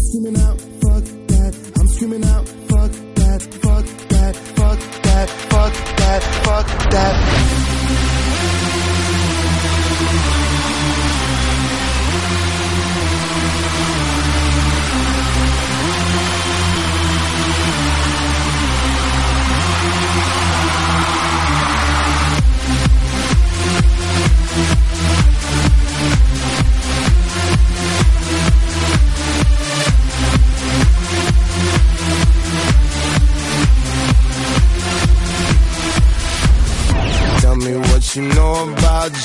I'm screaming out, fuck that. I'm screaming out, fuck that, fuck that, fuck that, fuck that, fuck that.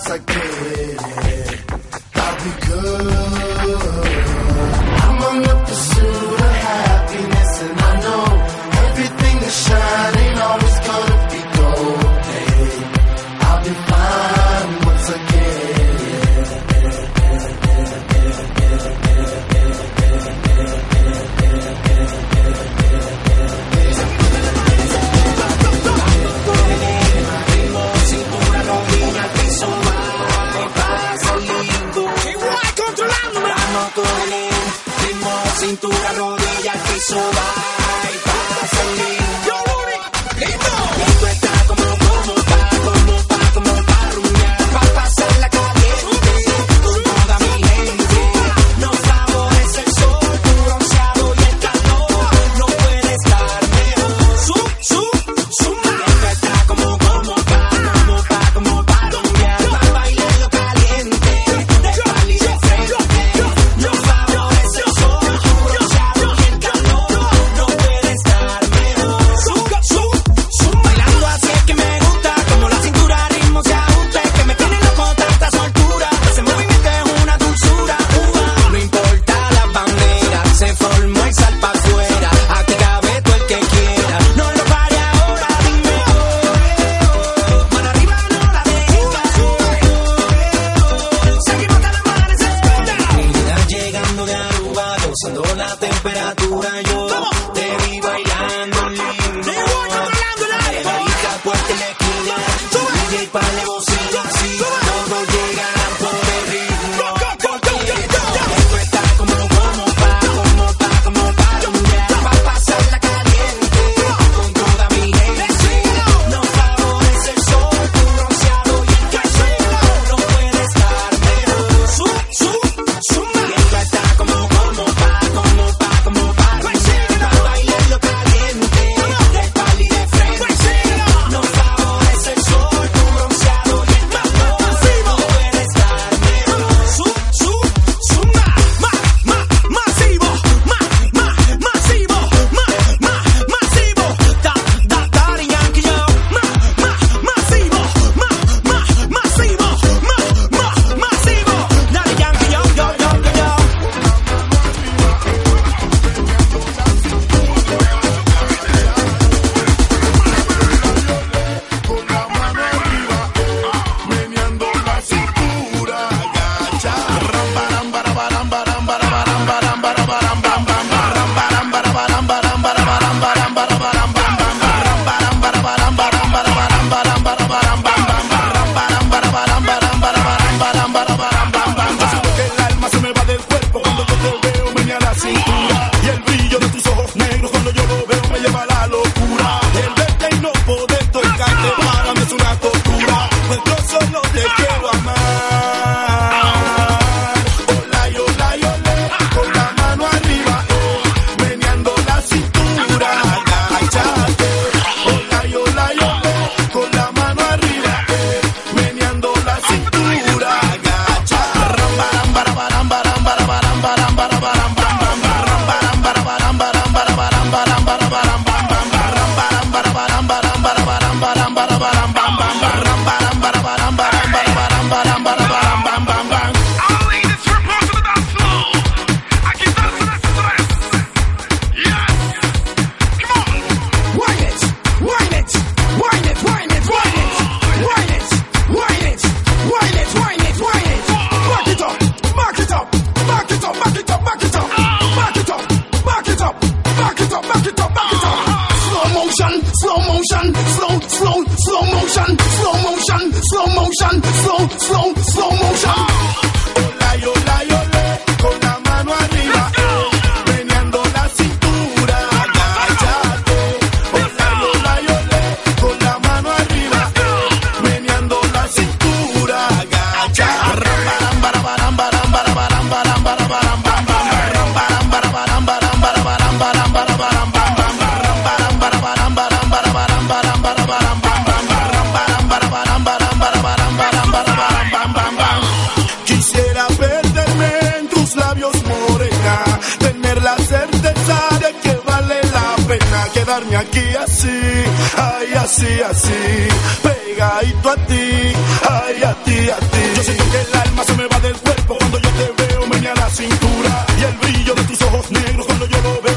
Once I get it. I'll be good. Ocean slow, flow. Tus labios morena, tener la certeza de que vale la pena quedarme aquí así, ay así, así, pegadito a ti, ay a ti, a ti. Yo siento que el alma se me va del cuerpo cuando yo te veo, me la cintura y el brillo de tus ojos negros cuando yo lo veo